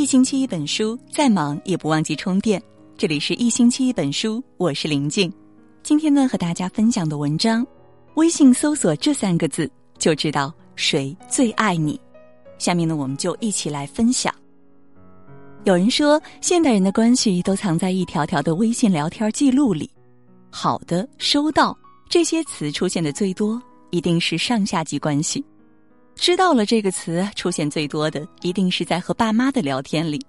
一星期一本书，再忙也不忘记充电。这里是一星期一本书，我是林静。今天呢，和大家分享的文章，微信搜索这三个字就知道谁最爱你。下面呢，我们就一起来分享。有人说，现代人的关系都藏在一条条的微信聊天记录里。好的，收到这些词出现的最多，一定是上下级关系。知道了这个词出现最多的，一定是在和爸妈的聊天里，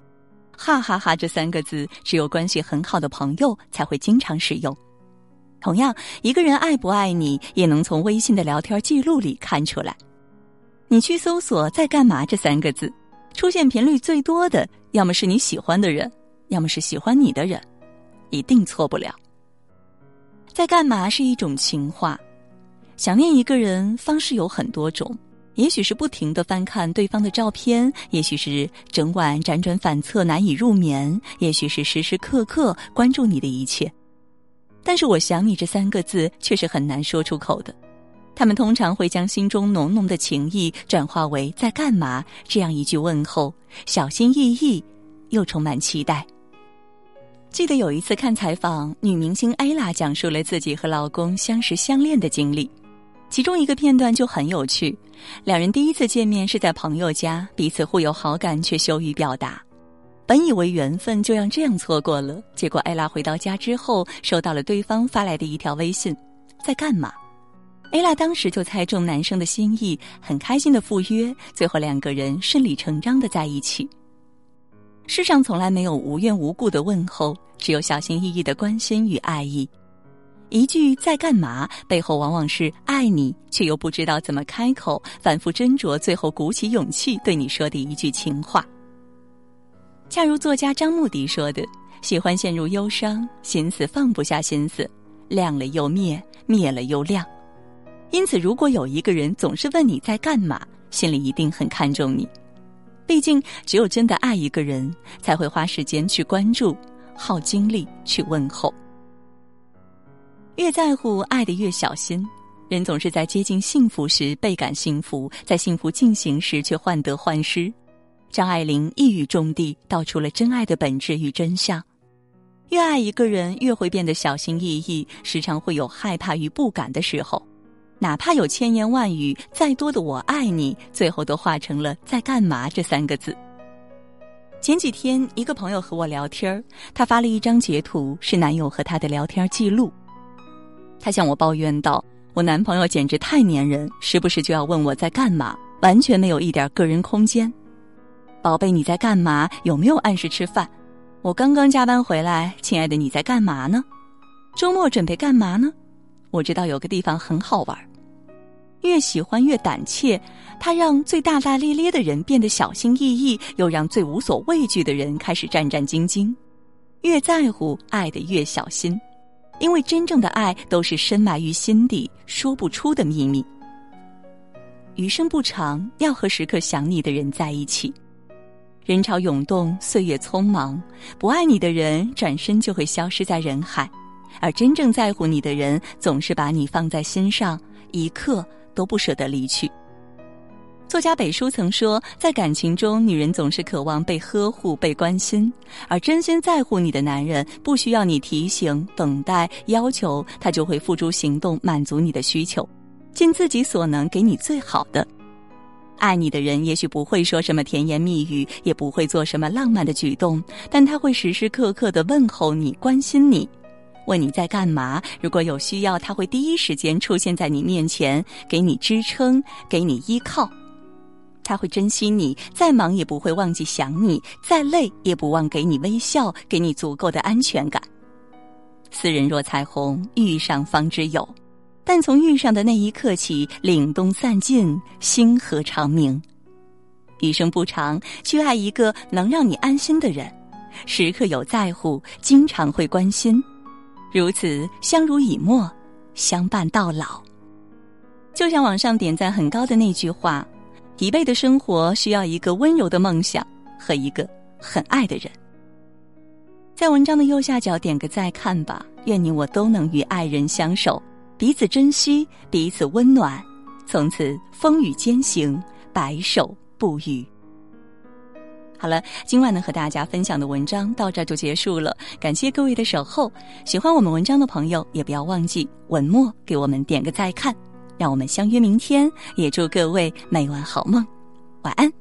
哈哈哈！这三个字只有关系很好的朋友才会经常使用。同样，一个人爱不爱你，也能从微信的聊天记录里看出来。你去搜索“在干嘛”这三个字，出现频率最多的，要么是你喜欢的人，要么是喜欢你的人，一定错不了。在干嘛是一种情话，想念一个人方式有很多种。也许是不停的翻看对方的照片，也许是整晚辗转反侧难以入眠，也许是时时刻刻关注你的一切。但是，我想你这三个字却是很难说出口的。他们通常会将心中浓浓的情意转化为在干嘛这样一句问候，小心翼翼，又充满期待。记得有一次看采访，女明星艾拉讲述了自己和老公相识相恋的经历。其中一个片段就很有趣，两人第一次见面是在朋友家，彼此互有好感却羞于表达。本以为缘分就让这样错过了，结果艾拉回到家之后，收到了对方发来的一条微信：“在干嘛？”艾拉当时就猜中男生的心意，很开心的赴约，最后两个人顺理成章的在一起。世上从来没有无缘无故的问候，只有小心翼翼的关心与爱意。一句在干嘛背后，往往是爱你却又不知道怎么开口，反复斟酌，最后鼓起勇气对你说的一句情话。恰如作家张牧迪说的：“喜欢陷入忧伤，心思放不下心思，亮了又灭，灭了又亮。因此，如果有一个人总是问你在干嘛，心里一定很看重你。毕竟，只有真的爱一个人，才会花时间去关注，耗精力去问候。”越在乎，爱的越小心。人总是在接近幸福时倍感幸福，在幸福进行时却患得患失。张爱玲一语中的道出了真爱的本质与真相：越爱一个人，越会变得小心翼翼，时常会有害怕与不敢的时候。哪怕有千言万语，再多的“我爱你”，最后都化成了“在干嘛”这三个字。前几天，一个朋友和我聊天儿，他发了一张截图，是男友和他的聊天记录。他向我抱怨道：“我男朋友简直太粘人，时不时就要问我在干嘛，完全没有一点个人空间。宝贝，你在干嘛？有没有按时吃饭？我刚刚加班回来，亲爱的，你在干嘛呢？周末准备干嘛呢？我知道有个地方很好玩。越喜欢越胆怯，他让最大大咧咧的人变得小心翼翼，又让最无所畏惧的人开始战战兢兢。越在乎，爱的越小心。”因为真正的爱都是深埋于心底、说不出的秘密。余生不长，要和时刻想你的人在一起。人潮涌动，岁月匆忙，不爱你的人转身就会消失在人海，而真正在乎你的人总是把你放在心上，一刻都不舍得离去。作家北叔曾说，在感情中，女人总是渴望被呵护、被关心，而真心在乎你的男人，不需要你提醒、等待、要求，他就会付诸行动，满足你的需求，尽自己所能给你最好的。爱你的人，也许不会说什么甜言蜜语，也不会做什么浪漫的举动，但他会时时刻刻的问候你、关心你，问你在干嘛。如果有需要，他会第一时间出现在你面前，给你支撑，给你依靠。他会珍惜你，再忙也不会忘记想你，再累也不忘给你微笑，给你足够的安全感。斯人若彩虹，遇上方知有。但从遇上的那一刻起，凛冬散尽，星河长明。余生不长，去爱一个能让你安心的人，时刻有在乎，经常会关心，如此相濡以沫，相伴到老。就像网上点赞很高的那句话。疲惫的生活需要一个温柔的梦想和一个很爱的人。在文章的右下角点个再看吧，愿你我都能与爱人相守，彼此珍惜，彼此温暖，从此风雨兼行。白首不渝。好了，今晚呢和大家分享的文章到这就结束了，感谢各位的守候，喜欢我们文章的朋友也不要忘记文末给我们点个再看。让我们相约明天也祝各位每晚好梦晚安。